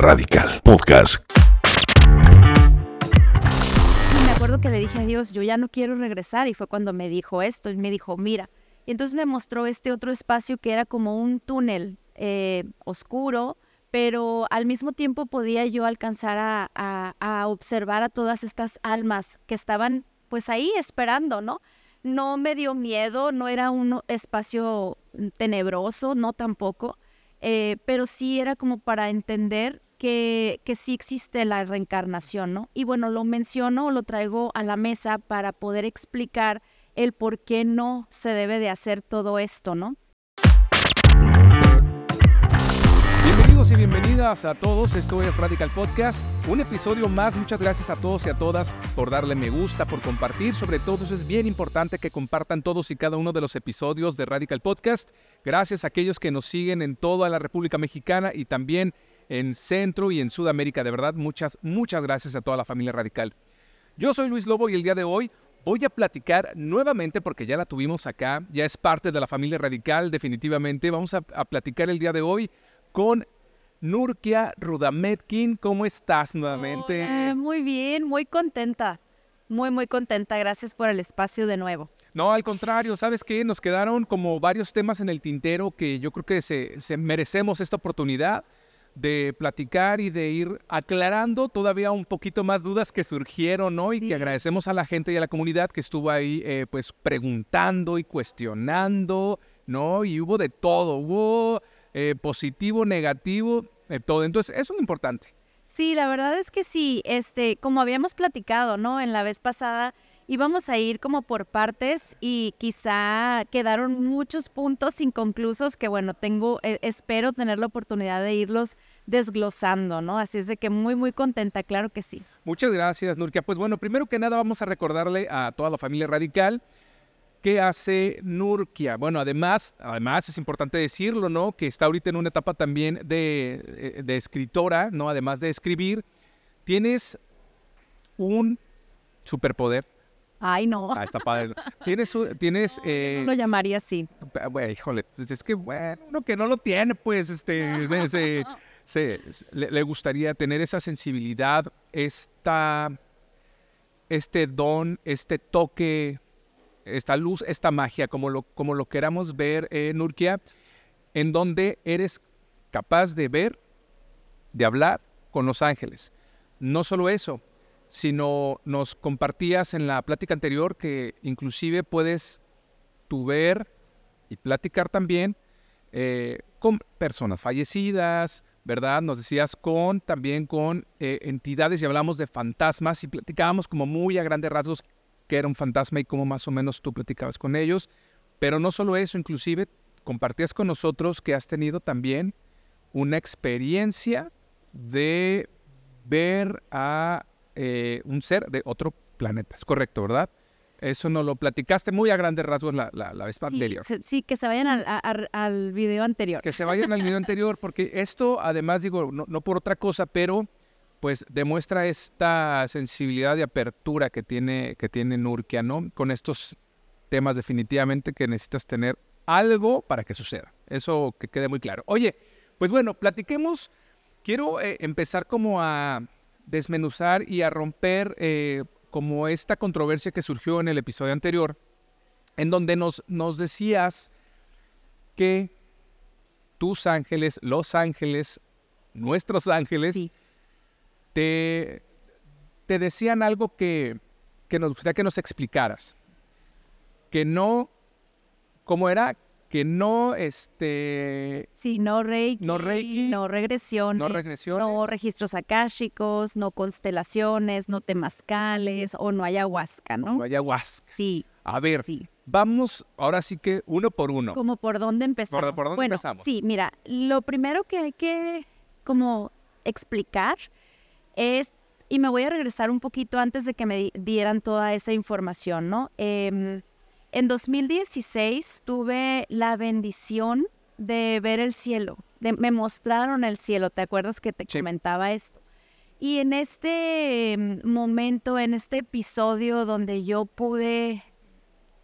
Radical Podcast. Me acuerdo que le dije a Dios, yo ya no quiero regresar y fue cuando me dijo esto y me dijo, mira, y entonces me mostró este otro espacio que era como un túnel eh, oscuro, pero al mismo tiempo podía yo alcanzar a, observar a todas estas almas que estaban pues ahí esperando, ¿no? No me dio miedo, no era un espacio tenebroso, no tampoco, eh, pero sí era como para entender que, que sí existe la reencarnación, ¿no? Y bueno, lo menciono, lo traigo a la mesa para poder explicar el por qué no se debe de hacer todo esto, ¿no? y bienvenidas a todos, esto es Radical Podcast, un episodio más, muchas gracias a todos y a todas por darle me gusta, por compartir, sobre todo es bien importante que compartan todos y cada uno de los episodios de Radical Podcast, gracias a aquellos que nos siguen en toda la República Mexicana y también en Centro y en Sudamérica, de verdad, muchas, muchas gracias a toda la familia Radical. Yo soy Luis Lobo y el día de hoy voy a platicar nuevamente, porque ya la tuvimos acá, ya es parte de la familia Radical definitivamente, vamos a, a platicar el día de hoy con Nurkia Rudametkin, ¿cómo estás nuevamente? muy bien, muy contenta. Muy, muy contenta. Gracias por el espacio de nuevo. No, al contrario, ¿sabes qué? Nos quedaron como varios temas en el tintero que yo creo que se, merecemos esta oportunidad de platicar y de ir aclarando todavía un poquito más dudas que surgieron, ¿no? Y que agradecemos a la gente y a la comunidad que estuvo ahí, eh, pues, preguntando y cuestionando, ¿no? Y hubo de todo, hubo eh, positivo, negativo, de todo. Entonces, eso es importante. Sí, la verdad es que sí, este, como habíamos platicado, ¿no? En la vez pasada íbamos a ir como por partes y quizá quedaron muchos puntos inconclusos que bueno, tengo, eh, espero tener la oportunidad de irlos desglosando, ¿no? Así es de que muy, muy contenta, claro que sí. Muchas gracias, Nurkia. Pues bueno, primero que nada vamos a recordarle a toda la familia radical ¿Qué hace Nurkia? Bueno, además, además es importante decirlo, ¿no? Que está ahorita en una etapa también de, eh, de escritora, ¿no? Además de escribir, tienes un superpoder. Ay, no. Ah, está padre. Tienes, tienes. Eh, lo llamaría así. Bueno, híjole, pues es que bueno, uno que no lo tiene, pues, este, se, le, le, gustaría tener esa sensibilidad, esta, este don, este toque esta luz, esta magia, como lo, como lo queramos ver, eh, Nurkia, en donde eres capaz de ver, de hablar con los ángeles. No solo eso, sino nos compartías en la plática anterior que inclusive puedes tú ver y platicar también eh, con personas fallecidas, ¿verdad? Nos decías con también con eh, entidades y hablamos de fantasmas y platicábamos como muy a grandes rasgos que era un fantasma y cómo más o menos tú platicabas con ellos. Pero no solo eso, inclusive compartías con nosotros que has tenido también una experiencia de ver a eh, un ser de otro planeta. Es correcto, ¿verdad? Eso nos lo platicaste muy a grandes rasgos la, la, vez anterior. Sí, que se vayan al, al, video anterior. Que se vayan al video anterior, porque esto, además, digo, no, no por otra cosa, pero pues demuestra esta sensibilidad y apertura que tiene, que tiene Nurkia, ¿no? Con estos temas definitivamente que necesitas tener algo para que suceda. Eso que quede muy claro. Oye, pues bueno, platiquemos. Quiero eh, empezar como a desmenuzar y a romper eh, como esta controversia que surgió en el episodio anterior, en donde nos, nos decías que tus ángeles, los ángeles, nuestros ángeles, te, te decían algo que, que nos gustaría que nos explicaras. Que no, ¿cómo era? Que no, este... Sí, no reiki, no, reiki, no regresiones, no regresiones, no registros akáshicos, no constelaciones, no temazcales o no ayahuasca, ¿no? No ayahuasca. Sí. A ver, sí. vamos ahora sí que uno por uno. ¿Como por dónde empezamos? ¿Por, dónde bueno, empezamos? Sí, mira, lo primero que hay que como explicar es, y me voy a regresar un poquito antes de que me dieran toda esa información, ¿no? Em, en 2016 tuve la bendición de ver el cielo, me mostraron el cielo, ¿te acuerdas que te comentaba esto? Y en este em, momento, en este episodio donde yo pude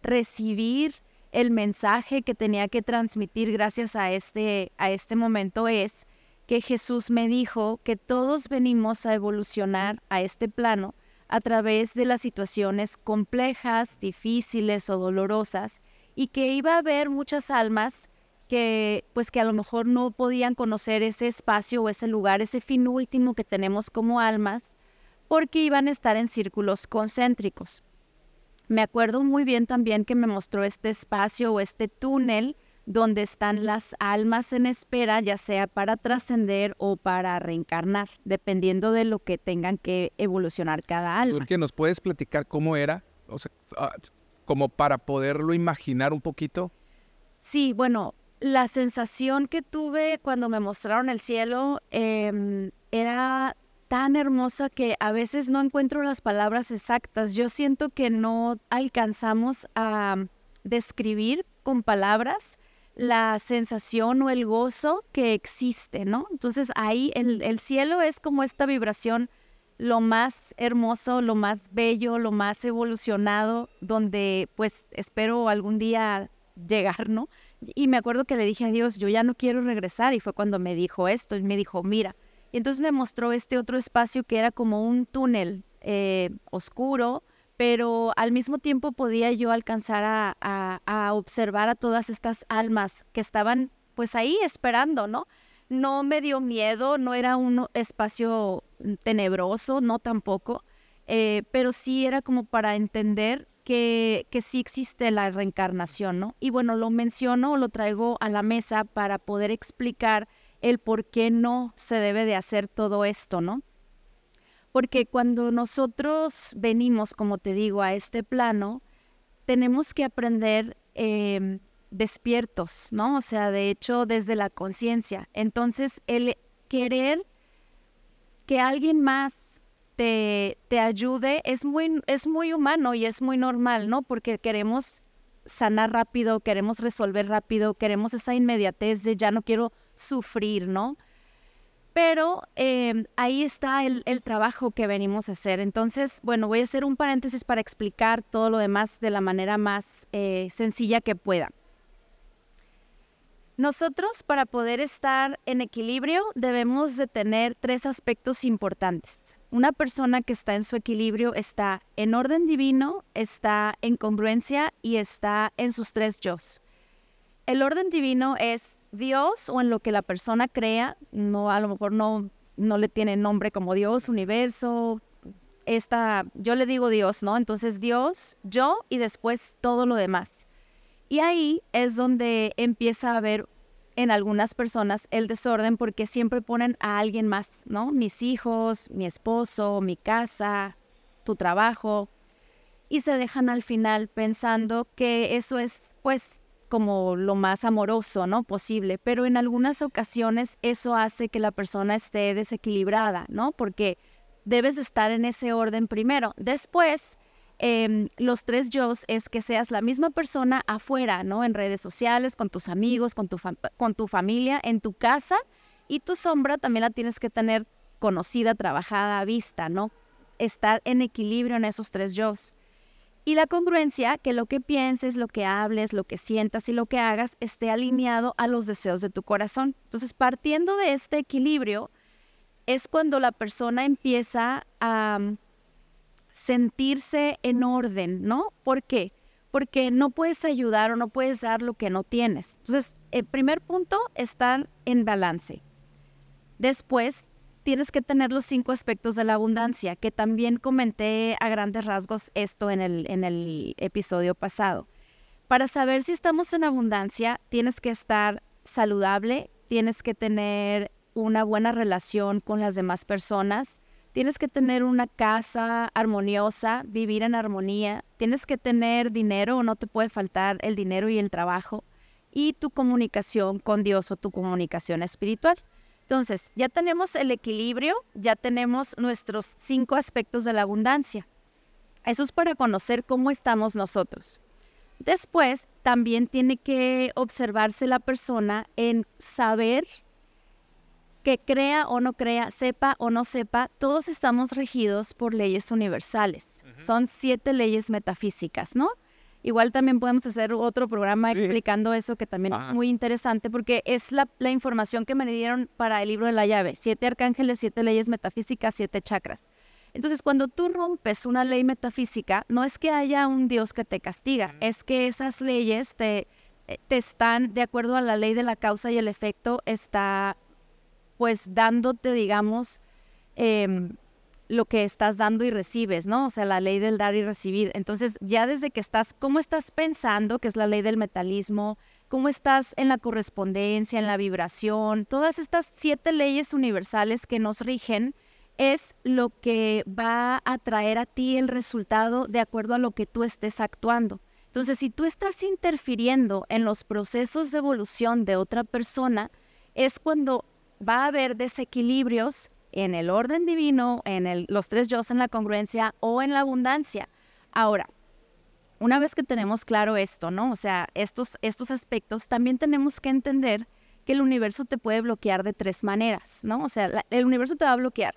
recibir el mensaje que tenía que transmitir gracias a este, a este momento es que Jesús me dijo que todos venimos a evolucionar a este plano a través de las situaciones complejas, difíciles o dolorosas y que iba a haber muchas almas que pues que a lo mejor no podían conocer ese espacio o ese lugar, ese fin último que tenemos como almas, porque iban a estar en círculos concéntricos. Me acuerdo muy bien también que me mostró este espacio o este túnel donde están las almas en espera, ya sea para trascender o para reencarnar, dependiendo de lo que tengan que evolucionar cada alma. qué ¿nos puedes platicar cómo era? O sea, ah, como para poderlo imaginar un poquito. Sí, bueno, la sensación que tuve cuando me mostraron el cielo em, era tan hermosa que a veces no encuentro las palabras exactas. Yo siento que no alcanzamos a describir con palabras la sensación o el gozo que existe, ¿no? Entonces ahí el, el, cielo es como esta vibración lo más hermoso, lo más bello, lo más evolucionado, donde pues espero algún día llegar, ¿no? Y me acuerdo que le dije a Dios, yo ya no quiero regresar y fue cuando me dijo esto y me dijo, mira, y entonces me mostró este otro espacio que era como un túnel eh, oscuro, pero al mismo tiempo podía yo alcanzar a, observar a todas estas almas que estaban pues ahí esperando, ¿no? No me dio miedo, no era un espacio tenebroso, no tampoco, eh, pero sí era como para entender que, que, sí existe la reencarnación, ¿no? Y bueno, lo menciono, lo traigo a la mesa para poder explicar el por qué no se debe de hacer todo esto, ¿no? Porque cuando nosotros venimos, como te digo, a este plano, tenemos que aprender em, despiertos, ¿no? O sea, de hecho, desde la conciencia. Entonces, el querer que alguien más te, te ayude es muy, es muy humano y es muy normal, ¿no? Porque queremos sanar rápido, queremos resolver rápido, queremos esa inmediatez de ya no quiero sufrir, ¿no? Pero em, ahí está el, trabajo que venimos a hacer. Entonces, bueno, voy a hacer un paréntesis para explicar todo lo demás de la manera más eh, sencilla que pueda. Nosotros para poder estar en equilibrio debemos de tener tres aspectos importantes. Una persona que está en su equilibrio está en orden divino, está en congruencia y está en sus tres yo. El orden divino es Dios o en lo que la persona crea, no a lo mejor no, no le tiene nombre como Dios, universo, esta, yo le digo Dios, ¿no? Entonces Dios, yo y después todo lo demás. Y ahí es donde empieza a haber en algunas personas el desorden porque siempre ponen a alguien más, ¿no? Mis hijos, mi esposo, mi casa, tu trabajo. Y se dejan al final pensando que eso es pues como lo más amoroso, ¿no? Posible, pero en algunas ocasiones eso hace que la persona esté desequilibrada, ¿no? Porque debes de estar en ese orden primero. Después, em, los tres yo es que seas la misma persona afuera, ¿no? En redes sociales, con tus amigos, con tu, familia, en tu casa, y tu sombra también la tienes que tener conocida, trabajada, vista, ¿no? Estar en equilibrio en esos tres yo. Y la congruencia, que lo que pienses, lo que hables, lo que sientas y lo que hagas esté alineado a los deseos de tu corazón. Entonces, partiendo de este equilibrio, es cuando la persona empieza a mm, sentirse en orden, ¿no? ¿Por qué? Porque no puedes ayudar o no puedes dar lo que no tienes. Entonces, el primer punto, estar en balance. Después, tienes que tener los cinco aspectos de la abundancia, que también comenté a grandes rasgos esto en el, en el episodio pasado. Para saber si estamos en abundancia, tienes que estar saludable, tienes que tener una buena relación con las demás personas, tienes que tener una casa armoniosa, vivir en armonía, tienes que tener dinero, no te puede faltar el dinero y el trabajo, y tu comunicación con Dios o tu comunicación espiritual. Entonces, ya tenemos el equilibrio, ya tenemos nuestros cinco aspectos de la abundancia. Eso es para conocer cómo estamos nosotros. Después, también tiene que observarse la persona en saber que crea o no crea, sepa o no sepa, todos estamos regidos por leyes universales. Son siete leyes metafísicas, ¿no? Igual también podemos hacer otro programa Sí. explicando eso que también es Ajá. muy interesante porque es la, la información que me dieron para el libro de la llave. Siete arcángeles, siete leyes metafísicas, siete chakras. Entonces, cuando tú rompes una ley metafísica, no es que haya un Dios que te castiga, es que esas leyes te, eh, te están, de acuerdo a la ley de la causa y el efecto, está pues dándote, digamos, em, lo que estás dando y recibes, ¿no? O sea, la ley del dar y recibir. Entonces, ya desde que estás, ¿cómo estás pensando? Que es la ley del metalismo, cómo estás en la correspondencia, en la vibración, todas estas siete leyes universales que nos rigen es lo que va a traer a ti el resultado de acuerdo a lo que tú estés actuando. Entonces, si tú estás interfiriendo en los procesos de evolución de otra persona, es cuando va a haber desequilibrios en el orden divino, en los tres yo en la congruencia o en la abundancia. Ahora, una vez que tenemos claro esto, ¿no? O sea, estos, estos aspectos, también tenemos que entender que el universo te puede bloquear de tres maneras, ¿no? O sea, el universo te va a bloquear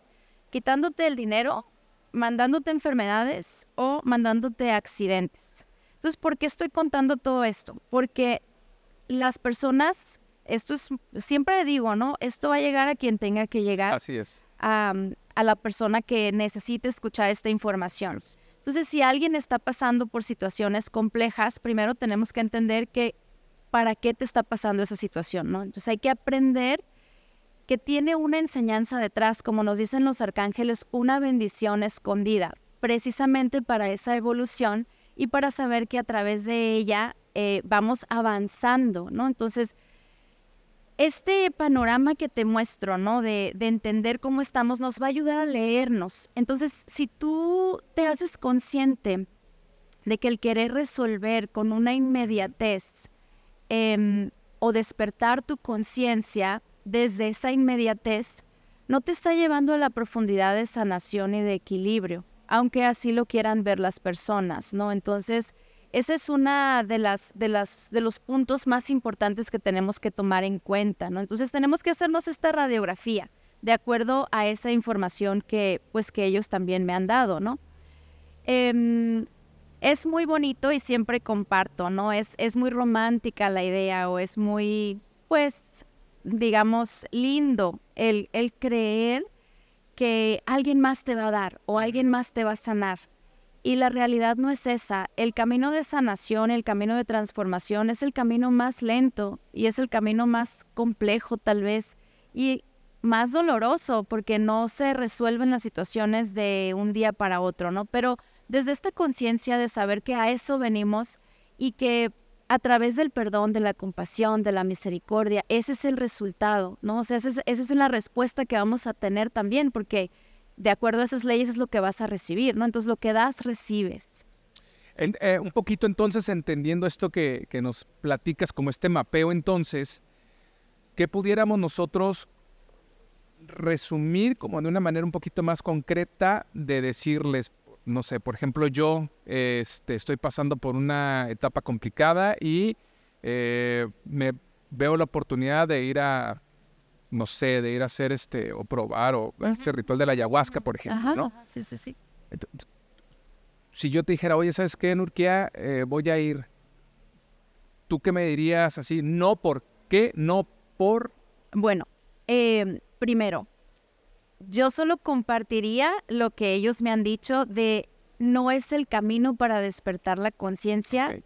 quitándote el dinero, mandándote enfermedades o mandándote accidentes. Entonces, ¿por qué estoy contando todo esto? Porque las personas, esto es, siempre digo, ¿no? Esto va a llegar a quien tenga que llegar Así es. a, a la persona que necesite escuchar esta información. Entonces, si alguien está pasando por situaciones complejas, primero tenemos que entender que para qué te está pasando esa situación, ¿no? Entonces hay que aprender que tiene una enseñanza detrás, como nos dicen los arcángeles, una bendición escondida, precisamente para esa evolución y para saber que a través de ella eh, vamos avanzando, ¿no? Entonces, este panorama que te muestro, ¿no? De, de entender cómo estamos, nos va a ayudar a leernos. Entonces, si tú te haces consciente de que el querer resolver con una inmediatez em, o despertar tu conciencia desde esa inmediatez, no te está llevando a la profundidad de sanación y de equilibrio, aunque así lo quieran ver las personas, ¿no? Entonces, ese es una de las de las de los puntos más importantes que tenemos que tomar en cuenta, ¿no? Entonces, tenemos que hacernos esta radiografía de acuerdo a esa información que pues que ellos también me han dado, ¿no? Em, es muy bonito y siempre comparto, ¿no? Es, es muy romántica la idea o es muy, pues, digamos, lindo el, el creer que alguien más te va a dar o alguien más te va a sanar. Y la realidad no es esa. El camino de sanación, el camino de transformación es el camino más lento y es el camino más complejo tal vez y más doloroso porque no se resuelven las situaciones de un día para otro, ¿no? Pero desde esta conciencia de saber que a eso venimos y que a través del perdón, de la compasión, de la misericordia, ese es el resultado, ¿no? O sea, esa es, esa es la respuesta que vamos a tener también, porque de acuerdo a esas leyes es lo que vas a recibir, ¿no? Entonces lo que das, recibes. Eh, un poquito entonces entendiendo esto que, que nos platicas como este mapeo entonces, ¿qué pudiéramos nosotros resumir como de una manera un poquito más concreta de decirles, no sé, por ejemplo yo este, estoy pasando por una etapa complicada y eh, me veo la oportunidad de ir a, no sé, de ir a hacer este, o probar, o este ritual de la ayahuasca, por ejemplo, ¿no? sí, sí, sí. Si yo te dijera, oye, ¿sabes qué, Nurkia? Eh, voy a ir. ¿Tú qué me dirías así? No, ¿por qué? No, por... Bueno, eh, primero, yo solo compartiría lo que ellos me han dicho de no es el camino para despertar la conciencia.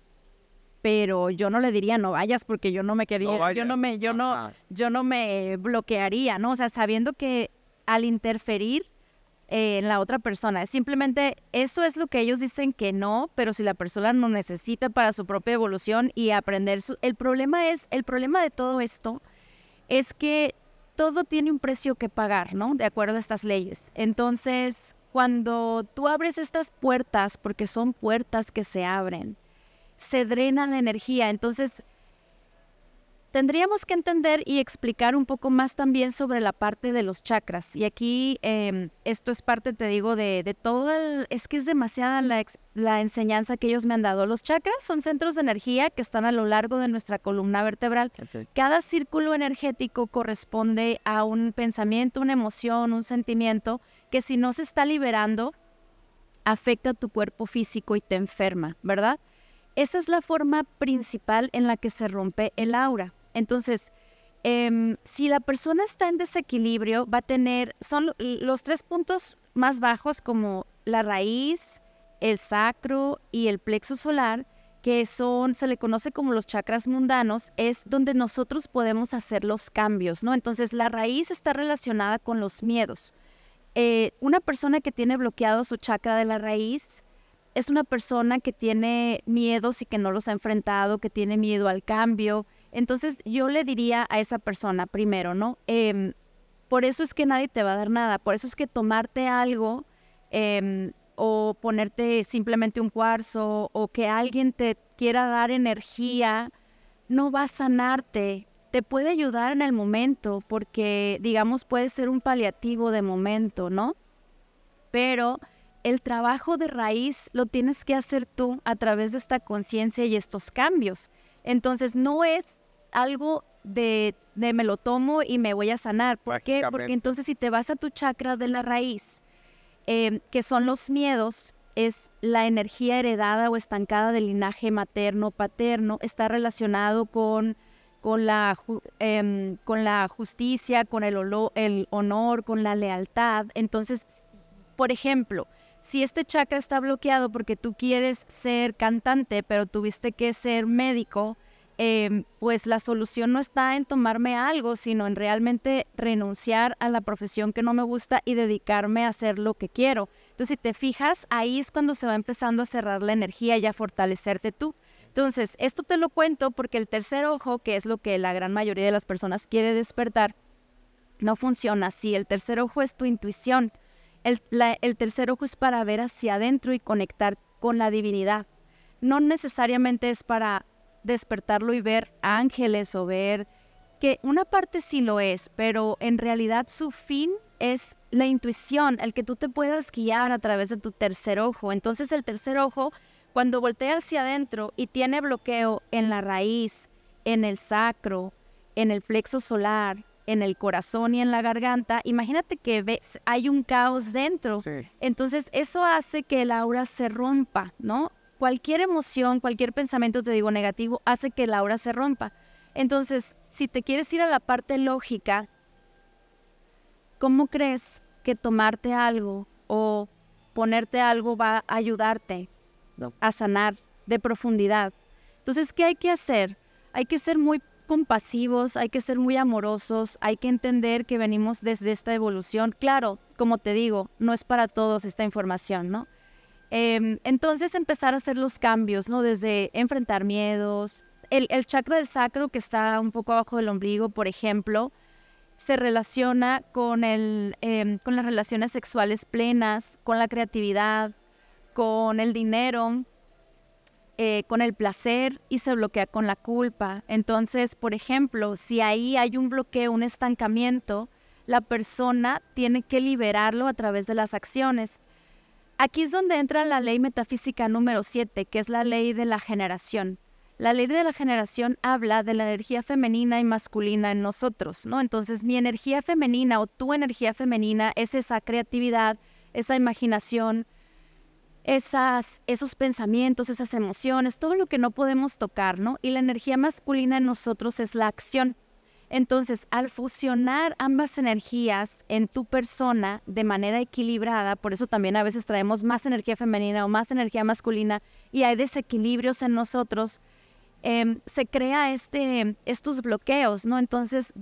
Pero yo no le diría no vayas porque yo no me quería, yo no me, yo no, Ajá. yo no me bloquearía, ¿no? O sea, sabiendo que al interferir eh, en la otra persona, simplemente eso es lo que ellos dicen que no, pero si la persona no necesita para su propia evolución y aprender su, el problema es, el problema de todo esto es que todo tiene un precio que pagar, ¿no? De acuerdo a estas leyes. Entonces, cuando tú abres estas puertas, porque son puertas que se abren, se drena la energía. Entonces, tendríamos que entender y explicar un poco más también sobre la parte de los chakras. Y aquí eh, esto es parte, te digo, de, de todo el... Es que es demasiada la, ex- la enseñanza que ellos me han dado. Los chakras son centros de energía que están a lo largo de nuestra columna vertebral. Cada círculo energético corresponde a un pensamiento, una emoción, un sentimiento que si no se está liberando, afecta a tu cuerpo físico y te enferma, ¿verdad? Esa es la forma principal en la que se rompe el aura. Entonces, em, si la persona está en desequilibrio, va a tener, son los tres puntos más bajos como la raíz, el sacro y el plexo solar, que son, se le conoce como los chakras mundanos, es donde nosotros podemos hacer los cambios, ¿no? Entonces la raíz está relacionada con los miedos. Eh, una persona que tiene bloqueado su chakra de la raíz es una persona que tiene miedos y que no los ha enfrentado, que tiene miedo al cambio. Entonces yo le diría a esa persona primero, ¿no? Em, por eso es que nadie te va a dar nada, por eso es que tomarte algo em, o ponerte simplemente un cuarzo o que alguien te quiera dar energía, no va a sanarte. Te puede ayudar en el momento porque, digamos, puede ser un paliativo de momento, ¿no? Pero el trabajo de raíz lo tienes que hacer tú a través de esta conciencia y estos cambios. Entonces, no es algo de, de, me lo tomo y me voy a sanar. ¿Por qué? Porque entonces si te vas a tu chakra de la raíz, Em, que son los miedos, es la energía heredada o estancada del linaje materno-paterno, está relacionado con, con, la, em, con la justicia, con el, el honor, con la lealtad. Entonces, por ejemplo, si este chakra está bloqueado porque tú quieres ser cantante, pero tuviste que ser médico, Em, pues la solución no está en tomarme algo, sino en realmente renunciar a la profesión que no me gusta y dedicarme a hacer lo que quiero. Entonces, si te fijas, ahí es cuando se va empezando a cerrar la energía y a fortalecerte tú. Entonces, esto te lo cuento porque el tercer ojo, que es lo que la gran mayoría de las personas quiere despertar, no funciona así. El tercer ojo es tu intuición. El, el tercer ojo es para ver hacia adentro y conectar con la divinidad. No necesariamente es para despertarlo y ver ángeles o ver que una parte sí lo es, pero en realidad su fin es la intuición, el que tú te puedas guiar a través de tu tercer ojo. Entonces el tercer ojo, cuando voltea hacia adentro y tiene bloqueo en la raíz, en el sacro, en el flexo solar, en el corazón y en la garganta, imagínate que ves, hay un caos dentro. Entonces eso hace que el aura se rompa, ¿no? cualquier emoción, cualquier pensamiento, te digo, negativo, hace que la aura se rompa. Entonces, si te quieres ir a la parte lógica, ¿cómo crees que tomarte algo o ponerte algo va a ayudarte a sanar de profundidad? Entonces, ¿qué hay que hacer? Hay que ser muy compasivos, hay que ser muy amorosos, hay que entender que venimos desde esta evolución. Claro, como te digo, no es para todos esta información, ¿no? Em, entonces empezar a hacer los cambios, ¿no? Desde enfrentar miedos. El, chakra del sacro que está un poco abajo del ombligo, por ejemplo, se relaciona con, el, em, con las relaciones sexuales plenas, con la creatividad, con el dinero, eh, con el placer y se bloquea con la culpa. Entonces, por ejemplo, si ahí hay un bloqueo, un estancamiento, la persona tiene que liberarlo a través de las acciones. Aquí es donde entra la ley metafísica número 7, que es la ley de la generación. La ley de la generación habla de la energía femenina y masculina en nosotros, ¿no? Entonces, mi energía femenina o tu energía femenina es esa creatividad, esa imaginación, esas, esos pensamientos, esas emociones, todo lo que no podemos tocar, ¿no? Y la energía masculina en nosotros es la acción. Entonces, al fusionar ambas energías en tu persona de manera equilibrada, por eso también a veces traemos más energía femenina o más energía masculina y hay desequilibrios en nosotros, em, se crea este, estos bloqueos, ¿no? Entonces,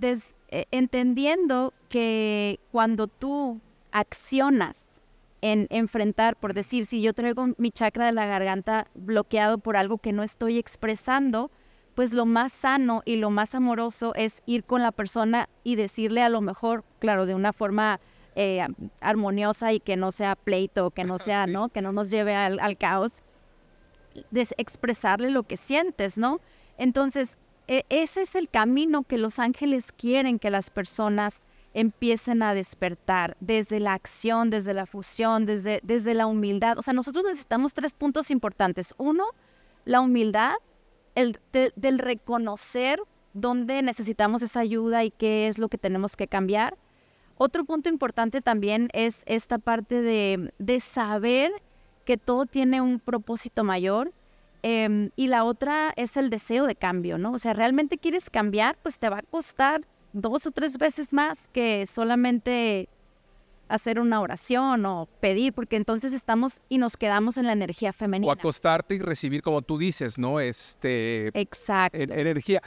eh, entendiendo que cuando tú accionas en enfrentar, por decir, si yo traigo mi chakra de la garganta bloqueado por algo que no estoy expresando, pues lo más sano y lo más amoroso es ir con la persona y decirle a lo mejor, claro, de una forma eh, armoniosa y que no sea pleito, que no sea, ¿no? Que no nos lleve al, caos, de expresarle lo que sientes, ¿no? Entonces, e, ese es el camino que los ángeles quieren que las personas empiecen a despertar desde la acción, desde la fusión, desde, desde la humildad. O sea, nosotros necesitamos tres puntos importantes. Uno, la humildad, el del reconocer dónde necesitamos esa ayuda y qué es lo que tenemos que cambiar. Otro punto importante también es esta parte de, de saber que todo tiene un propósito mayor Em, y la otra es el deseo de cambio, ¿no? O sea, realmente quieres cambiar, pues te va a costar dos o tres veces más que solamente hacer una oración o pedir, porque entonces estamos y nos quedamos en la energía femenina. O acostarte y recibir, como tú dices, ¿no? Este, Exacto. energía.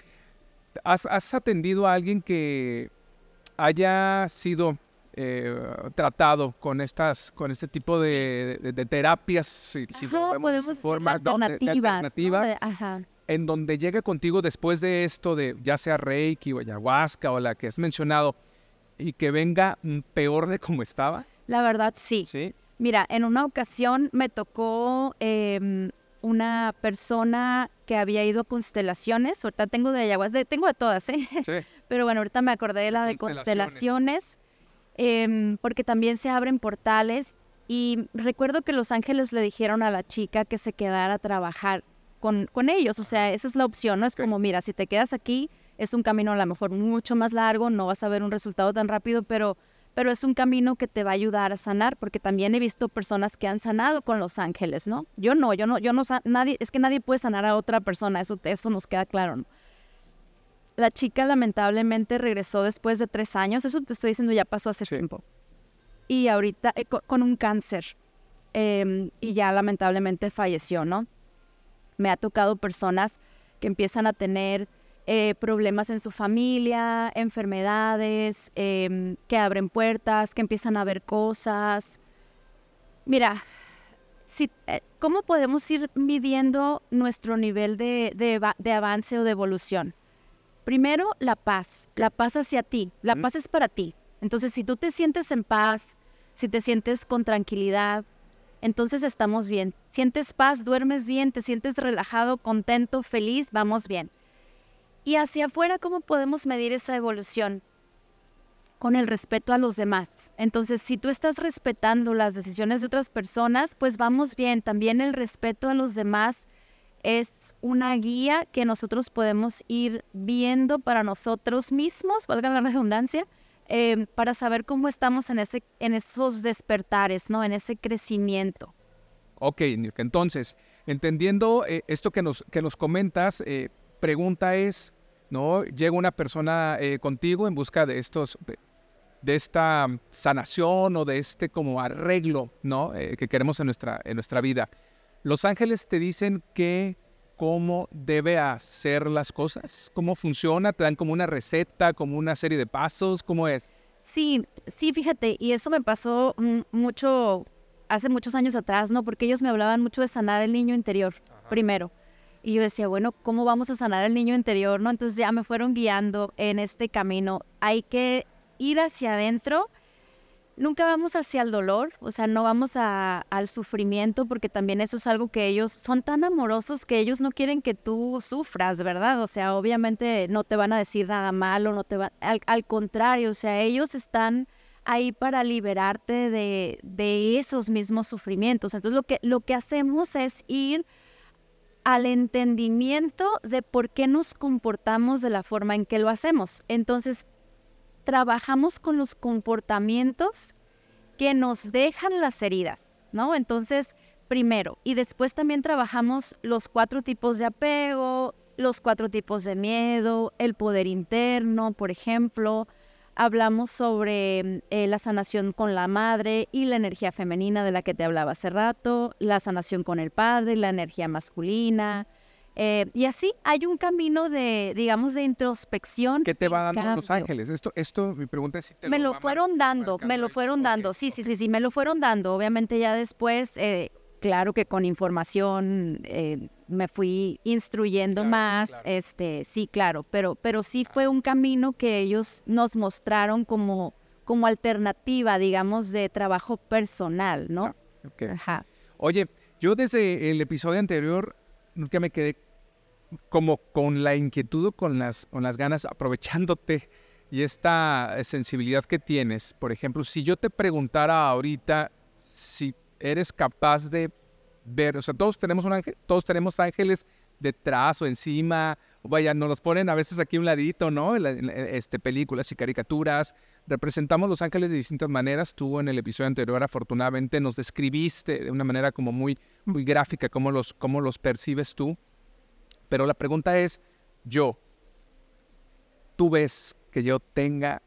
¿Has, ¿Has, atendido a alguien que haya sido eh, tratado con estas, con este tipo de, de, de terapias, si, si Ajá, podemos formas, decir alternativas, alternativas ¿no? Ajá. En donde llegue contigo después de esto, de ya sea Reiki o ayahuasca o la que has mencionado, y que venga peor de como estaba? La verdad, sí. Sí. Mira, en una ocasión me tocó eh, una persona que había ido a constelaciones. Ahorita tengo de ayahuasca, tengo de todas, ¿eh? Sí. Pero bueno, ahorita me acordé de la de constelaciones, eh, porque también se abren portales. Y recuerdo que los ángeles le dijeron a la chica que se quedara a trabajar con, con ellos. O sea, esa es la opción, ¿no? Es como, mira, si te quedas aquí, es un camino a lo mejor mucho más largo, no vas a ver un resultado tan rápido, pero, pero es un camino que te va a ayudar a sanar, porque también he visto personas que han sanado con los ángeles, ¿no? Yo no, yo no, yo no, nadie, es que nadie puede sanar a otra persona, eso, eso nos queda claro, ¿no? La chica lamentablemente regresó después de tres años, eso te estoy diciendo ya pasó hace Sí. tiempo. Y ahorita eh, co- con, un cáncer. em, y ya lamentablemente falleció, ¿no? Me ha tocado personas que empiezan a tener eh, problemas en su familia, enfermedades, em, que abren puertas, que empiezan a ver cosas. Mira, si, eh, ¿cómo podemos ir midiendo nuestro nivel de, de avance o de evolución? Primero, la paz, la paz hacia ti, la paz es para ti. Entonces, si tú te sientes en paz, si te sientes con tranquilidad, entonces estamos bien. Sientes paz, duermes bien, te sientes relajado, contento, feliz, vamos bien. Y hacia afuera, ¿cómo podemos medir esa evolución? Con el respeto a los demás. Entonces, si tú estás respetando las decisiones de otras personas, pues vamos bien. También el respeto a los demás es una guía que nosotros podemos ir viendo para nosotros mismos, valga la redundancia, eh, para saber cómo estamos en, ese, en esos despertares, ¿no? En ese crecimiento. Ok, entonces, entendiendo eh, esto que nos, que nos comentas, eh, pregunta es, ¿no? Llega una persona eh, contigo en busca de estos, de, esta sanación o de este como arreglo, ¿no? Que queremos en nuestra, en nuestra vida. Los ángeles te dicen que cómo debe hacer las cosas, cómo funciona, te dan como una receta, como una serie de pasos, ¿cómo es? Sí, sí, fíjate, y eso me pasó mm, mucho hace muchos años atrás, ¿no? Porque ellos me hablaban mucho de sanar el niño interior primero. Y yo decía, bueno, ¿cómo vamos a sanar el niño interior, no? Entonces ya me fueron guiando en este camino. Hay que ir hacia adentro. Nunca vamos hacia el dolor, o sea, no vamos al sufrimiento, porque también eso es algo que ellos son tan amorosos que ellos no quieren que tú sufras, ¿verdad? O sea, obviamente no te van a decir nada malo, no te van, al, al contrario, o sea, ellos están ahí para liberarte de, de esos mismos sufrimientos. Entonces, lo que, lo que hacemos es ir al entendimiento de por qué nos comportamos de la forma en que lo hacemos. Entonces, trabajamos con los comportamientos que nos dejan las heridas, ¿no? Entonces, primero, y después también trabajamos los cuatro tipos de apego, los cuatro tipos de miedo, el poder interno, por ejemplo. Hablamos sobre eh, la sanación con la madre y la energía femenina de la que te hablaba hace rato, la sanación con el padre, la energía masculina. Eh, y así hay un camino de, digamos, de introspección. ¿Qué te va dando Los. Ángeles? Esto, esto, mi pregunta es si te Me lo fueron dando, me lo fueron dando, sí, sí, sí, sí, me lo fueron dando. Obviamente ya después, eh, claro que con información eh, me fui instruyendo Claro, más, claro. este, sí, claro, pero, pero sí fue un camino que ellos nos mostraron como, como alternativa, digamos, de trabajo personal, ¿no? Ok. Ajá. Oye, yo desde el episodio anterior nunca me quedé como con la inquietud con las, con las ganas, aprovechándote y esta sensibilidad que tienes. Por ejemplo, si yo te preguntara ahorita si eres capaz de ver, o sea, todos tenemos un ángel, todos tenemos ángeles detrás o encima vaya, nos los ponen a veces aquí un ladito, ¿no? Este, películas y caricaturas. Representamos los ángeles de distintas maneras. Tú en el episodio anterior, afortunadamente, nos describiste de una manera como muy, muy gráfica cómo los, cómo los percibes tú. Pero la pregunta es, yo, ¿tú ves que yo tenga...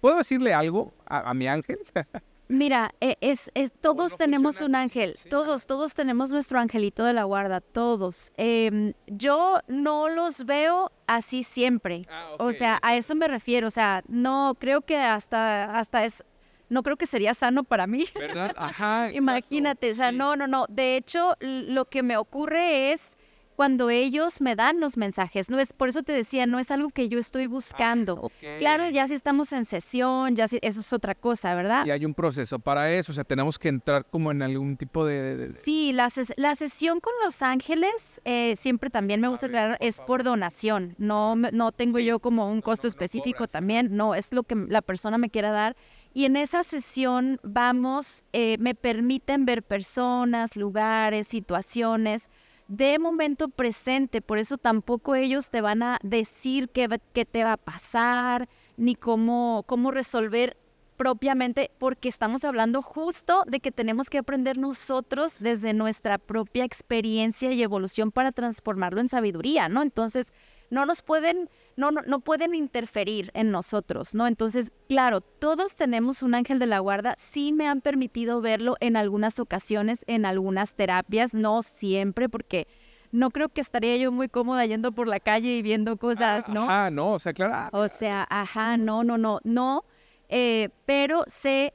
¿Puedo decirle algo a, a mi ángel? Mira, e- es, es- todos no tenemos un ángel, sí. todos, todos tenemos nuestro angelito de la guarda, todos. Em, yo no los veo así siempre. Ah, O sea, a eso me refiero. O sea, no creo que hasta, hasta es, no creo que sería sano para mí. ¿Verdad? Ajá. Imagínate, o sea, sí. no, no, no. De hecho, lo que me ocurre es cuando ellos me dan los mensajes. No es, por eso te decía, no es algo que yo estoy buscando. ok. Claro, ya si estamos en sesión, ya si, eso es otra cosa, ¿verdad? Y hay un proceso para eso, o sea, tenemos que entrar como en algún tipo de... de- de- Sí, la, ses- la sesión con Los Ángeles, eh, siempre también me gusta ver, aclarar, por es por donación. No, no tengo Sí, yo como un no- costo no específico cobras, ajá. también. No, es lo que la persona me quiera dar. Y en esa sesión vamos, eh, me permiten ver personas, lugares, situaciones de momento presente. Por eso tampoco ellos te van a decir qué, qué te va a pasar, ni cómo, cómo resolver propiamente, porque estamos hablando justo de que tenemos que aprender nosotros desde nuestra propia experiencia y evolución para transformarlo en sabiduría, ¿no? Entonces, no nos pueden, no, no, no pueden interferir en nosotros, ¿no? Entonces, claro, todos tenemos un ángel de la guarda, sí me han permitido verlo en algunas ocasiones, en algunas terapias, no siempre, porque no creo que estaría yo muy cómoda yendo por la calle y viendo cosas, ¿no? Ajá, no, o sea, claro. ah, O sea, ajá, no, no, no, no. eh, pero sé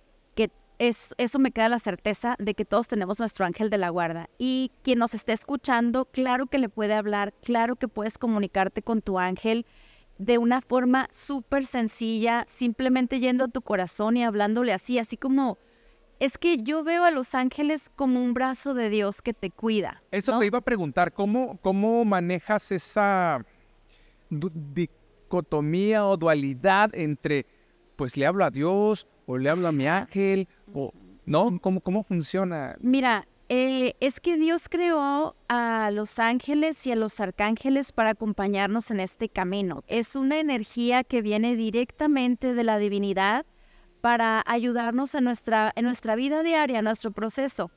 es, eso me queda la certeza de que todos tenemos nuestro ángel de la guarda. Y quien nos esté escuchando, claro que le puede hablar, claro que puedes comunicarte con tu ángel de una forma súper sencilla, simplemente yendo a tu corazón y hablándole así, así como... Es que yo veo a los ángeles como un brazo de Dios que te cuida. Eso te iba a preguntar, ¿cómo, cómo manejas esa dicotomía o dualidad entre, pues le hablo a Dios o le hablo a mi ángel o no? ¿Cómo, cómo funciona? Mira, eh, es que Dios creó a los ángeles y a los arcángeles para acompañarnos en este camino. Es una energía que viene directamente de la divinidad para ayudarnos en nuestra, en nuestra vida diaria, en nuestro proceso.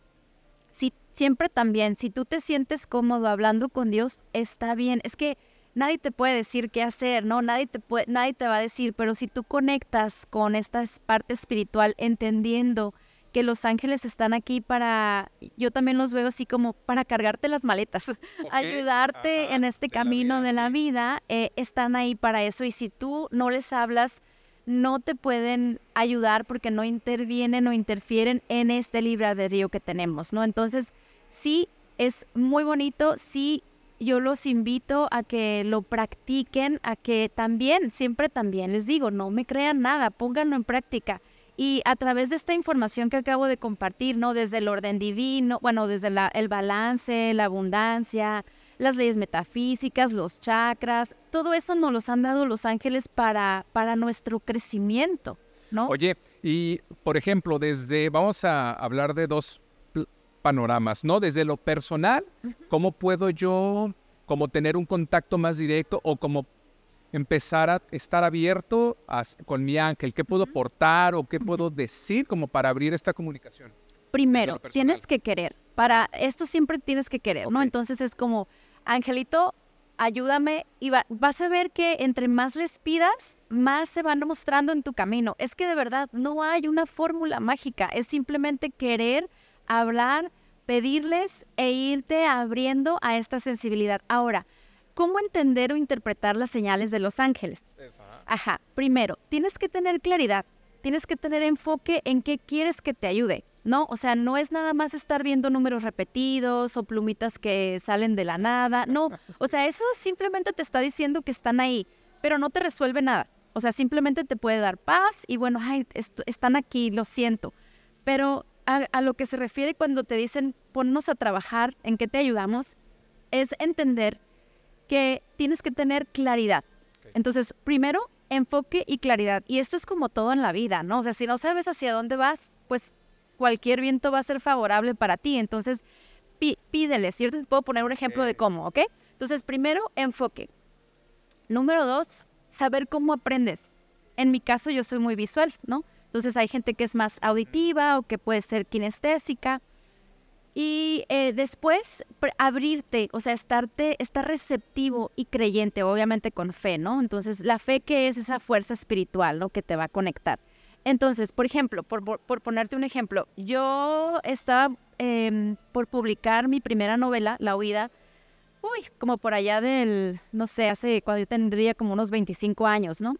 Si, siempre también, si tú te sientes cómodo hablando con Dios, está bien. Es que nadie te puede decir qué hacer, ¿no? Nadie te, puede, nadie te va a decir, pero si tú conectas con esta es- parte espiritual, entendiendo que los ángeles están aquí para, yo también los veo así como para cargarte las maletas, ayudarte ajá, en este de la camino vida, de la sí. vida, eh, están ahí para eso. Y si tú no les hablas, no te pueden ayudar porque no intervienen o interfieren en este libre albedrío que tenemos, ¿no? Entonces, sí, es muy bonito, sí, yo los invito a que lo practiquen, a que también, siempre también les digo, no me crean nada, pónganlo en práctica. Y a través de esta información que acabo de compartir, ¿no? Desde el orden divino, bueno, desde la- el balance, la abundancia, las leyes metafísicas, los chakras, todo eso nos los han dado los ángeles para, para nuestro crecimiento, ¿no? Oye, y por ejemplo, desde, vamos a hablar de dos panoramas, ¿no? Desde lo personal, ¿cómo puedo yo como tener un contacto más directo o como empezar a estar abierto a- con mi ángel? ¿Qué puedo aportar o qué puedo decir como para abrir esta comunicación? Primero, tienes que querer. Para esto siempre tienes que querer, ¿no? Entonces es como, Angelito, ayúdame y va- vas a ver que entre más les pidas, más se van mostrando en tu camino. Es que de verdad no hay una fórmula mágica, es simplemente querer hablar, pedirles e irte abriendo a esta sensibilidad. Ahora, ¿cómo entender o interpretar las señales de los ángeles? Ajá, primero, tienes que tener claridad, tienes que tener enfoque en qué quieres que te ayude, ¿no? O sea, no es nada más estar viendo números repetidos o plumitas que salen de la nada, no. O sea, eso simplemente te está diciendo que están ahí, pero no te resuelve nada. O sea, simplemente te puede dar paz y bueno, ay, están aquí, lo siento. Pero a, a lo que se refiere cuando te dicen ponnos a trabajar, ¿en qué te ayudamos? Es entender que tienes que tener claridad. Entonces, primero, enfoque y claridad. Y esto es como todo en la vida, ¿no? O sea, si no sabes hacia dónde vas, pues cualquier viento va a ser favorable para ti. Entonces, pi- pídeles. Yo te puedo poner un ejemplo de cómo, ¿ok? Entonces, primero, enfoque. Número dos, saber cómo aprendes. En mi caso, yo soy muy visual, ¿no? Entonces, hay gente que es más auditiva o que puede ser kinestésica. Y eh, después abrirte, o sea, estarte, estar receptivo y creyente, obviamente con fe, ¿no? Entonces, la fe que es esa fuerza espiritual, ¿no? Que te va a conectar. Entonces, por ejemplo, por, por, ponerte un ejemplo, yo estaba em, por publicar mi primera novela, La Huida, uy, como por allá del, no sé, hace cuando yo tendría como unos 25 años, ¿no?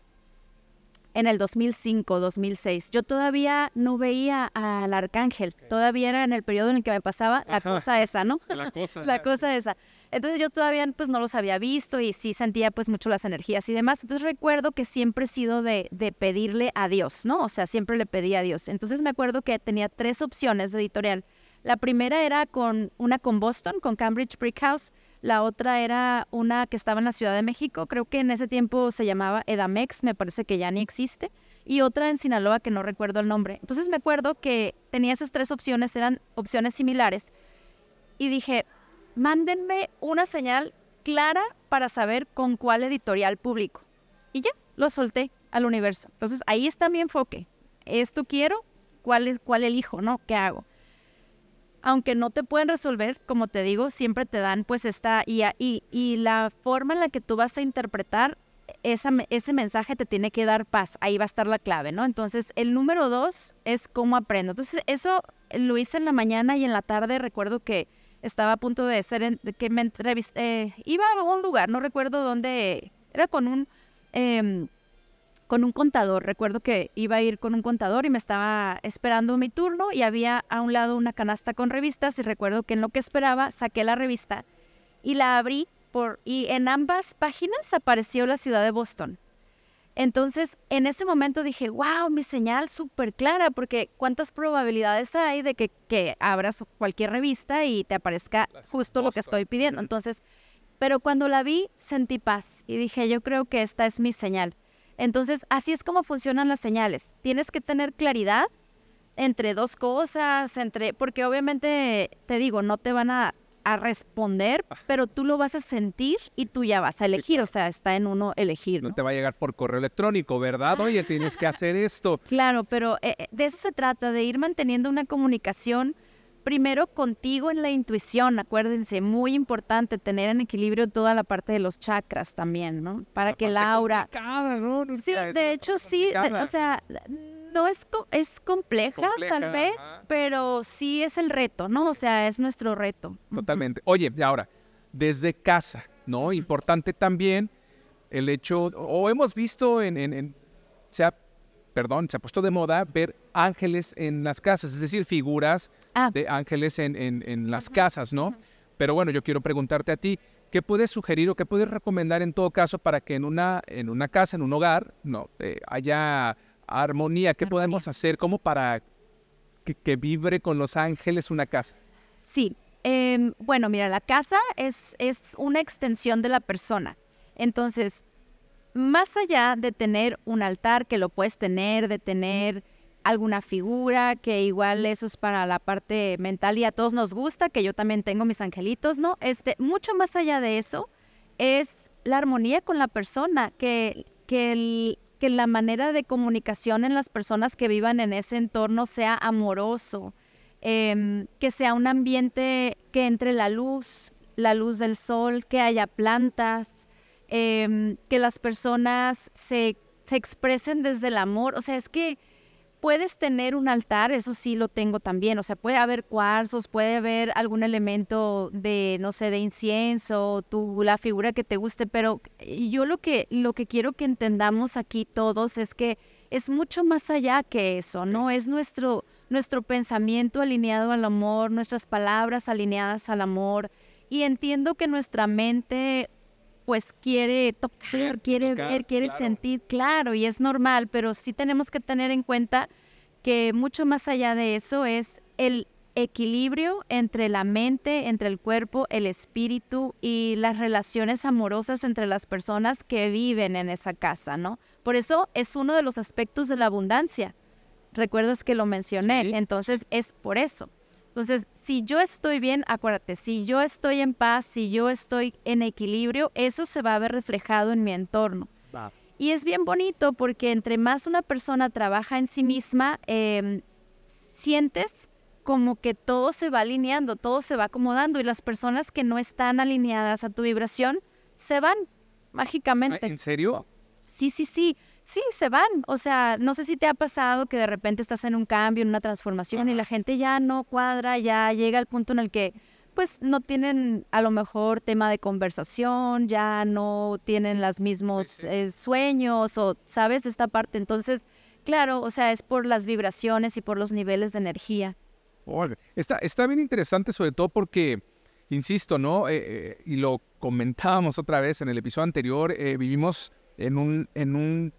En el 2005, 2006. Yo todavía no veía al arcángel, todavía era en el periodo en el que me pasaba la cosa esa, ¿no? La cosa. la cosa esa. Entonces yo todavía pues no los había visto y sí sentía pues mucho las energías y demás. Entonces recuerdo que siempre he sido de, de pedirle a Dios, ¿no? O sea, siempre le pedí a Dios. Entonces me acuerdo que tenía tres opciones de editorial. La primera era con una con Boston, con Cambridge Brick House. La otra era una que estaba en la Ciudad de México. Creo que en ese tiempo se llamaba Edamex, me parece que ya ni existe. Y otra en Sinaloa que no recuerdo el nombre. Entonces me acuerdo que tenía esas tres opciones, eran opciones similares. Y dije, mándenme una señal clara para saber con cuál editorial publico. Y ya, lo solté al universo. Entonces ahí está mi enfoque. Esto quiero, cuál, cuál elijo, ¿no? ¿Qué hago? Aunque no te pueden resolver, como te digo, siempre te dan pues esta y, y, y la forma en la que tú vas a interpretar ese mensaje te tiene que dar paz. Ahí va a estar la clave, ¿no? Entonces, el número dos es cómo aprendo. Entonces, eso lo hice en la mañana y en la tarde recuerdo que estaba a punto de ser, en, que me entrevisté, eh, iba a un lugar, no recuerdo dónde, era con un, em, con un contador, recuerdo que iba a ir con un contador y me estaba esperando mi turno y había a un lado una canasta con revistas y recuerdo que en lo que esperaba saqué la revista y la abrí por, y en ambas páginas apareció la ciudad de Boston. Entonces, en ese momento dije, wow, mi señal súper clara, porque cuántas probabilidades hay de que, que abras cualquier revista y te aparezca justo lo que estoy pidiendo. Entonces, pero cuando la vi, sentí paz y dije, yo creo que esta es mi señal. Entonces, así es como funcionan las señales. Tienes que tener claridad entre dos cosas, entre, porque obviamente, te digo, no te van a a responder, pero tú lo vas a sentir y tú ya vas a elegir, o sea, está en uno elegir. ¿no? te va a llegar por correo electrónico, ¿verdad? Oye, tienes que hacer esto. Claro, pero eh, eh, de eso se trata, de ir manteniendo una comunicación primero contigo en la intuición, acuérdense, muy importante tener en equilibrio toda la parte de los chakras también, ¿no? Para que Laura... ¿no? Sí, de hecho sí, o sea, no es, es compleja, tal vez, pero sí es el reto, ¿no? O sea, es nuestro reto. Totalmente. Oye, y ahora, desde casa, ¿no? Importante también el hecho, o hemos visto en, en, se ha, perdón, se ha puesto de moda ver ángeles en las casas, es decir, figuras ah. de ángeles en, en las casas, ¿no? Pero bueno, yo quiero preguntarte a ti, ¿qué puedes sugerir o qué puedes recomendar en todo caso para que en una, en una casa, en un hogar, no, eh, haya armonía. ¿Qué podemos hacer como para que, vibre con los ángeles una casa? Sí, em, bueno, mira, la casa es, es una extensión de la persona. Entonces, más allá de tener un altar, que lo puedes tener, de tener alguna figura, que igual eso es para la parte mental y a todos nos gusta, que yo también tengo mis angelitos, ¿no? Este, mucho más allá de eso es la armonía con la persona, que, que el, que la manera de comunicación en las personas que vivan en ese entorno sea amoroso, em, que sea un ambiente que entre la luz, la luz del sol, que haya plantas, em, que las personas se, se expresen desde el amor. O sea, es que Puedes tener un altar, eso sí lo tengo también, o sea, puede haber cuarzos, puede haber algún elemento de, no sé, de incienso, tu, la figura que te guste, pero yo lo que, lo que quiero que entendamos aquí todos es que es mucho más allá que eso, ¿no? Es nuestro, nuestro pensamiento alineado al amor, nuestras palabras alineadas al amor, y entiendo que nuestra mente pues quiere tocar, quiere ver, quiere sentir, claro, y es normal, pero sí tenemos que tener en cuenta que mucho más allá de eso es el equilibrio entre la mente, entre el cuerpo, el espíritu y las relaciones amorosas entre las personas que viven en esa casa, ¿no? Por eso es uno de los aspectos de la abundancia. Recuerdas que lo mencioné, entonces es por eso. Entonces, si yo estoy bien, acuérdate, si yo estoy en paz, si yo estoy en equilibrio, eso se va a ver reflejado en mi entorno. Y es bien bonito porque entre más una persona trabaja en sí misma, em, sientes como que todo se va alineando, todo se va acomodando y las personas que no están alineadas a tu vibración se van mágicamente. ¿En serio? Sí, sí, sí. Sí, se van. O sea, no sé si te ha pasado que de repente estás en un cambio, en una transformación y la gente ya no cuadra, ya llega al punto en el que pues no tienen a lo mejor tema de conversación, ya no tienen los mismos eh, sueños o, ¿sabes? Esta parte. Entonces, claro, o sea, es por las vibraciones y por los niveles de energía. Está, está bien interesante sobre todo porque, insisto, ¿no? Eh, eh, y lo comentábamos otra vez en el episodio anterior, vivimos en un, en, un,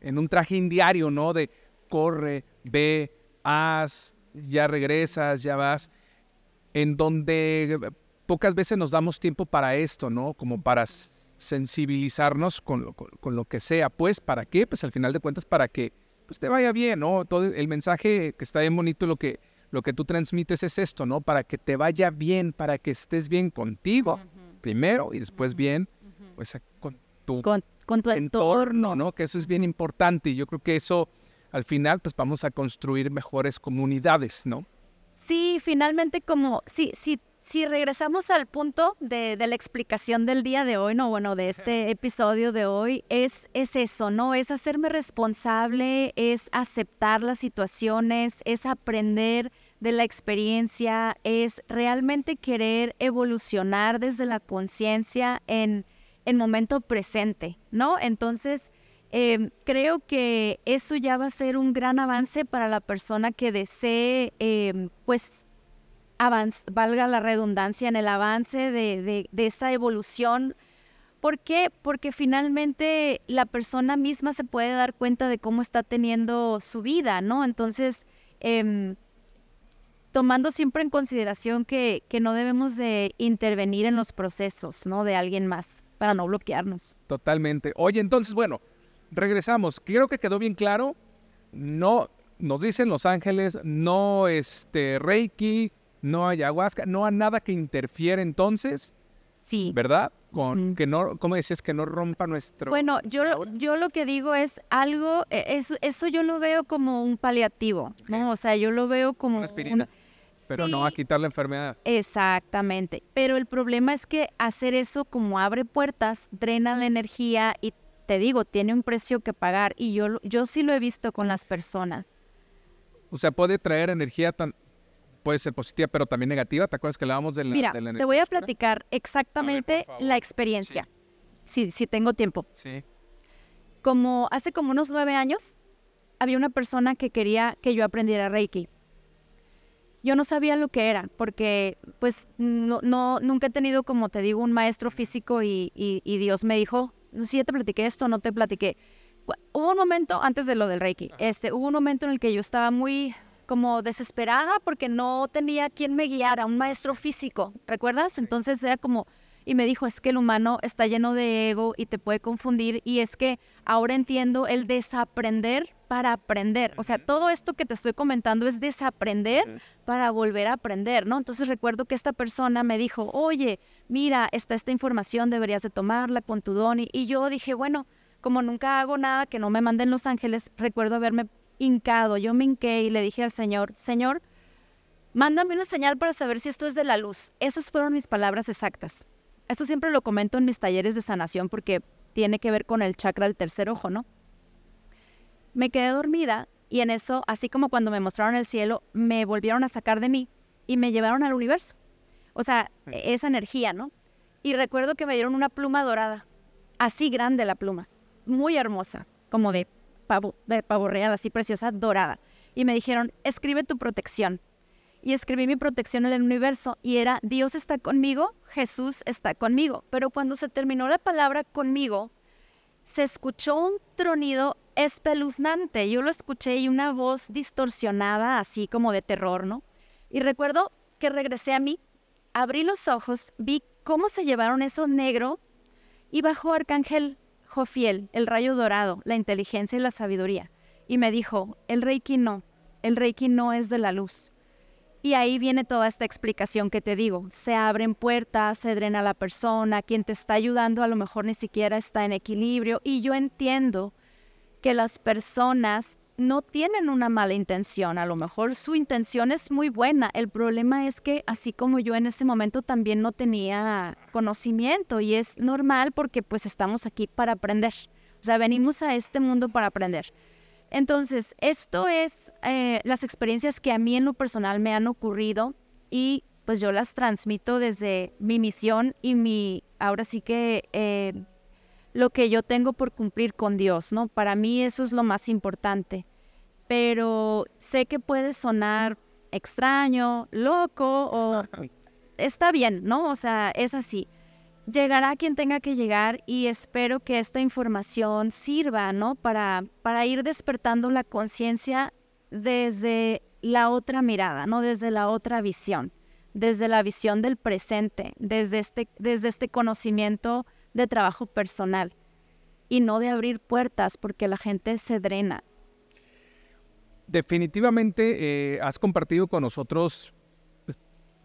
en un traje diario, ¿no? De corre, ve, haz, ya regresas, ya vas en donde eh, pocas veces nos damos tiempo para esto, ¿no? Como para sensibilizarnos con, lo que sea. Pues, ¿para qué? Pues al final de cuentas, para que pues, te vaya bien, ¿no? Todo el mensaje que está bien bonito, lo que, lo que tú transmites es esto, ¿no? Para que te vaya bien, para que estés bien contigo, primero, y después bien, pues con tu, con, tu entorno, ¿no? Que eso es bien importante y yo creo que eso, al final, pues vamos a construir mejores comunidades, ¿no? Sí, finalmente como, sí, sí, si regresamos al punto de, la explicación del día de hoy, no, bueno, de este episodio de hoy, es, es eso, ¿no? Es hacerme responsable, es aceptar las situaciones, es aprender de la experiencia, es realmente querer evolucionar desde la conciencia en el momento presente, ¿no? Entonces, Em, creo que eso ya va a ser un gran avance para la persona que desee, em, pues, valga la redundancia, en el avance de, esta evolución. ¿Por qué? Porque finalmente la persona misma se puede dar cuenta de cómo está teniendo su vida, ¿no? Entonces, em, tomando siempre en consideración que, que no debemos de intervenir en los procesos, ¿no? De alguien más, para no bloquearnos. Totalmente. Oye, entonces, bueno, regresamos. Creo que quedó bien claro. No, nos dicen Los Ángeles, no este Reiki, no ayahuasca, no hay nada que interfiere entonces. Sí. ¿Verdad? Con que no, ¿cómo decías? Que no rompa nuestro. Bueno, yo, yo lo que digo es algo, e, eso, eso yo lo veo como un paliativo, ¿no? O sea, yo lo veo como. Una aspirina. Pero no a quitar la enfermedad. Exactamente. Pero el problema es que hacer eso como abre puertas, drena la energía y te digo, tiene un precio que pagar y yo, yo sí lo he visto con las personas. O sea, puede traer energía tan, puede ser positiva, pero también negativa. ¿Te acuerdas que hablábamos de la, Mira, de te voy a platicar exactamente la experiencia. Sí. sí, tengo tiempo. Sí. Como hace como unos nueve años, había una persona que quería que yo aprendiera Reiki. Yo no sabía lo que era, porque pues no, no nunca he tenido, como te digo, un maestro físico y, y Dios me dijo, si ya te platiqué esto, no te platiqué. Hubo un momento, antes de lo del Reiki, este, hubo un momento en el que yo estaba muy como desesperada porque no tenía quien me guiara, un maestro físico, ¿recuerdas? Entonces era como, y me dijo, es que el humano está lleno de ego y te puede confundir y es que ahora entiendo el desaprender para aprender. O sea, todo esto que te estoy comentando es desaprender para volver a aprender, ¿no? Entonces recuerdo que esta persona me dijo, oye, mira, está esta información, deberías de tomarla con tu don. Y yo dije, bueno, como nunca hago nada que no me manden Los Ángeles, recuerdo haberme hincado, yo me hinqué y le dije al Señor, Señor, mándame una señal para saber si esto es de la luz. Esas fueron mis palabras exactas. Esto siempre lo comento en mis talleres de sanación porque tiene que ver con el chakra del tercer ojo, ¿no? Me quedé dormida y en eso, así como cuando me mostraron el cielo, me volvieron a sacar de mí y me llevaron al universo. O sea, esa energía, ¿no? Y recuerdo que me dieron una pluma dorada, así grande la pluma, muy hermosa, como de pavo, de pavo real, así preciosa, dorada. Y me dijeron, escribe tu protección y escribí mi protección en el universo y era Dios está conmigo, Jesús está conmigo. Pero cuando se terminó la palabra conmigo, se escuchó un tronido espeluznante. Yo lo escuché y una voz distorsionada, así como de terror, ¿no? Y recuerdo que regresé a mí, abrí los ojos, vi cómo se llevaron eso negro y bajó Arcángel Jofiel, el rayo dorado, la inteligencia y la sabiduría. Y me dijo, el Reiki no, el Reiki no es de la luz Y ahí viene toda esta explicación que te digo. Se abren puertas, se drena la persona, quien te está ayudando a lo mejor ni siquiera está en equilibrio. Y yo entiendo que las personas no tienen una mala intención, a lo mejor su intención es muy buena. El problema es que así como yo en ese momento también no tenía conocimiento y es normal porque pues estamos aquí para aprender. O sea, venimos a este mundo para aprender. Entonces, esto es eh, las experiencias que a mí en lo personal me han ocurrido y pues yo las transmito desde mi misión y mi, ahora sí que eh, lo que yo tengo por cumplir con Dios, ¿no? Para mí eso es lo más importante. Pero sé que puede sonar extraño, loco o está bien, ¿no? O sea, es así llegará quien tenga que llegar y espero que esta información sirva, ¿no? Para, para ir despertando la conciencia desde la otra mirada, ¿no? Desde la otra visión, desde la visión del presente, desde este, desde este conocimiento de trabajo personal y no de abrir puertas porque la gente se drena. Definitivamente eh, has compartido con nosotros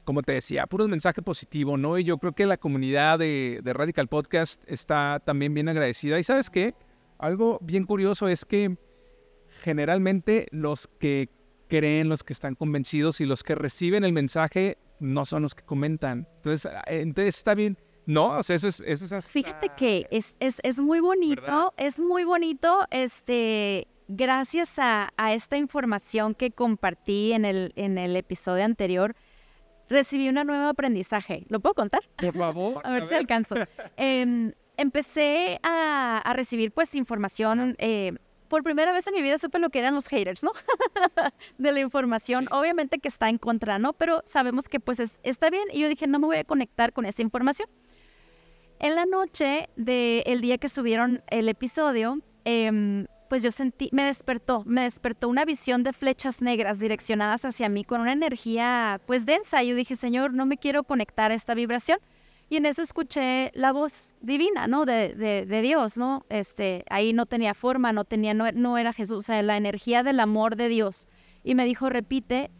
como te decía, puro mensaje positivo, ¿no? Y yo creo que la comunidad de, Radical Podcast está también bien agradecida. Y sabes qué? Algo bien curioso es que generalmente los que creen, los que están convencidos y los que reciben el mensaje no son los que comentan. Entonces, eh, entonces está bien. No, o sea, eso es, eso es Fíjate que es, es, es muy bonito, es muy bonito, este, gracias a, a, esta información que compartí en el, en el episodio anterior, recibí un nuevo aprendizaje. ¿Lo puedo contar? Por favor. a ver si alcanzo. Em, empecé a, recibir pues información. Eh, por primera vez en mi vida supe lo que eran los haters, ¿no? de la información. Obviamente que está en contra, ¿no? Pero sabemos que pues está bien. Y yo dije, no me voy a conectar con esa información. En la noche del día que subieron el episodio, eh, pues yo sentí, me despertó, me despertó una visión de flechas negras direccionadas hacia mí con una energía pues densa. Yo dije, Señor, no me quiero conectar a esta vibración. Y en eso escuché la voz divina, ¿no? De, de, Dios, ¿no? Este, ahí no tenía forma, no tenía, no, no era Jesús, o sea, la energía del amor de Dios. Y me dijo, repite,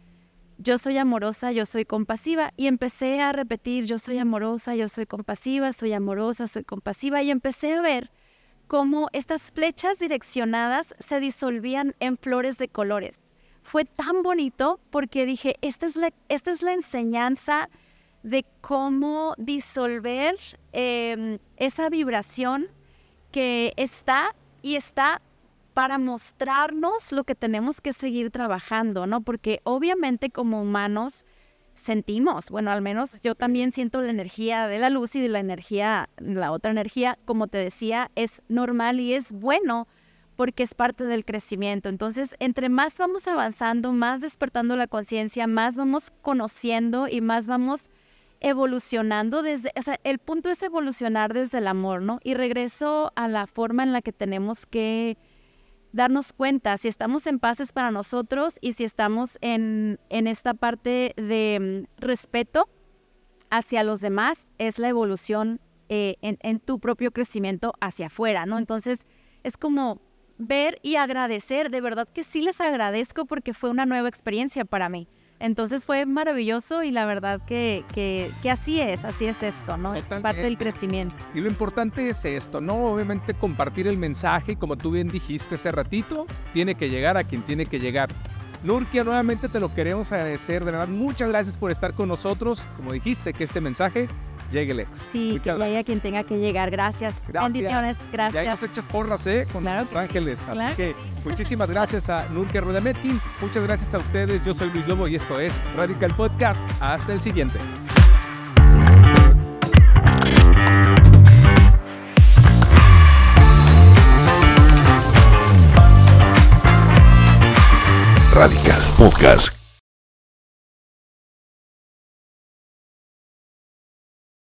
yo soy amorosa, yo soy compasiva. Y empecé a repetir, yo soy amorosa, yo soy compasiva, soy amorosa, soy compasiva. Y empecé a ver cómo estas flechas direccionadas se disolvían en flores de colores. Fue tan bonito porque dije, esta es la, esta es la enseñanza de cómo disolver em, esa vibración que está y está para mostrarnos lo que tenemos que seguir trabajando, ¿no? Porque obviamente como humanos sentimos. Bueno, al menos yo también siento la energía de la luz y de la energía, la otra energía, como te decía, es normal y es bueno porque es parte del crecimiento. Entonces, entre más vamos avanzando, más despertando la conciencia, más vamos conociendo y más vamos evolucionando desde, o sea, el punto es evolucionar desde el amor, ¿no? Y regreso a la forma en la que tenemos que darnos cuenta si estamos en paz es para nosotros y si estamos en, en esta parte de mm, respeto hacia los demás, es la evolución eh, en, en, tu propio crecimiento hacia afuera, ¿no? Entonces, es como ver y agradecer, de verdad que sí les agradezco porque fue una nueva experiencia para mí. Entonces fue maravilloso y la verdad que, que, así es, así es esto, ¿no? Es parte del crecimiento. Y lo importante es esto, ¿no? Obviamente compartir el mensaje, como tú bien dijiste hace ratito, tiene que llegar a quien tiene que llegar. Nurkia, nuevamente te lo queremos agradecer, de verdad, muchas gracias por estar con nosotros. Como dijiste, que este mensaje llegue Sí, que haya quien tenga que llegar. Gracias. Bendiciones, gracias. Ya nos echas porras, ¿eh? Con los ángeles. Así que muchísimas gracias a Nurka Rudametkin. Muchas gracias a ustedes. Yo soy Luis Lobo y esto es Radical Podcast. Hasta el siguiente. Radical Podcast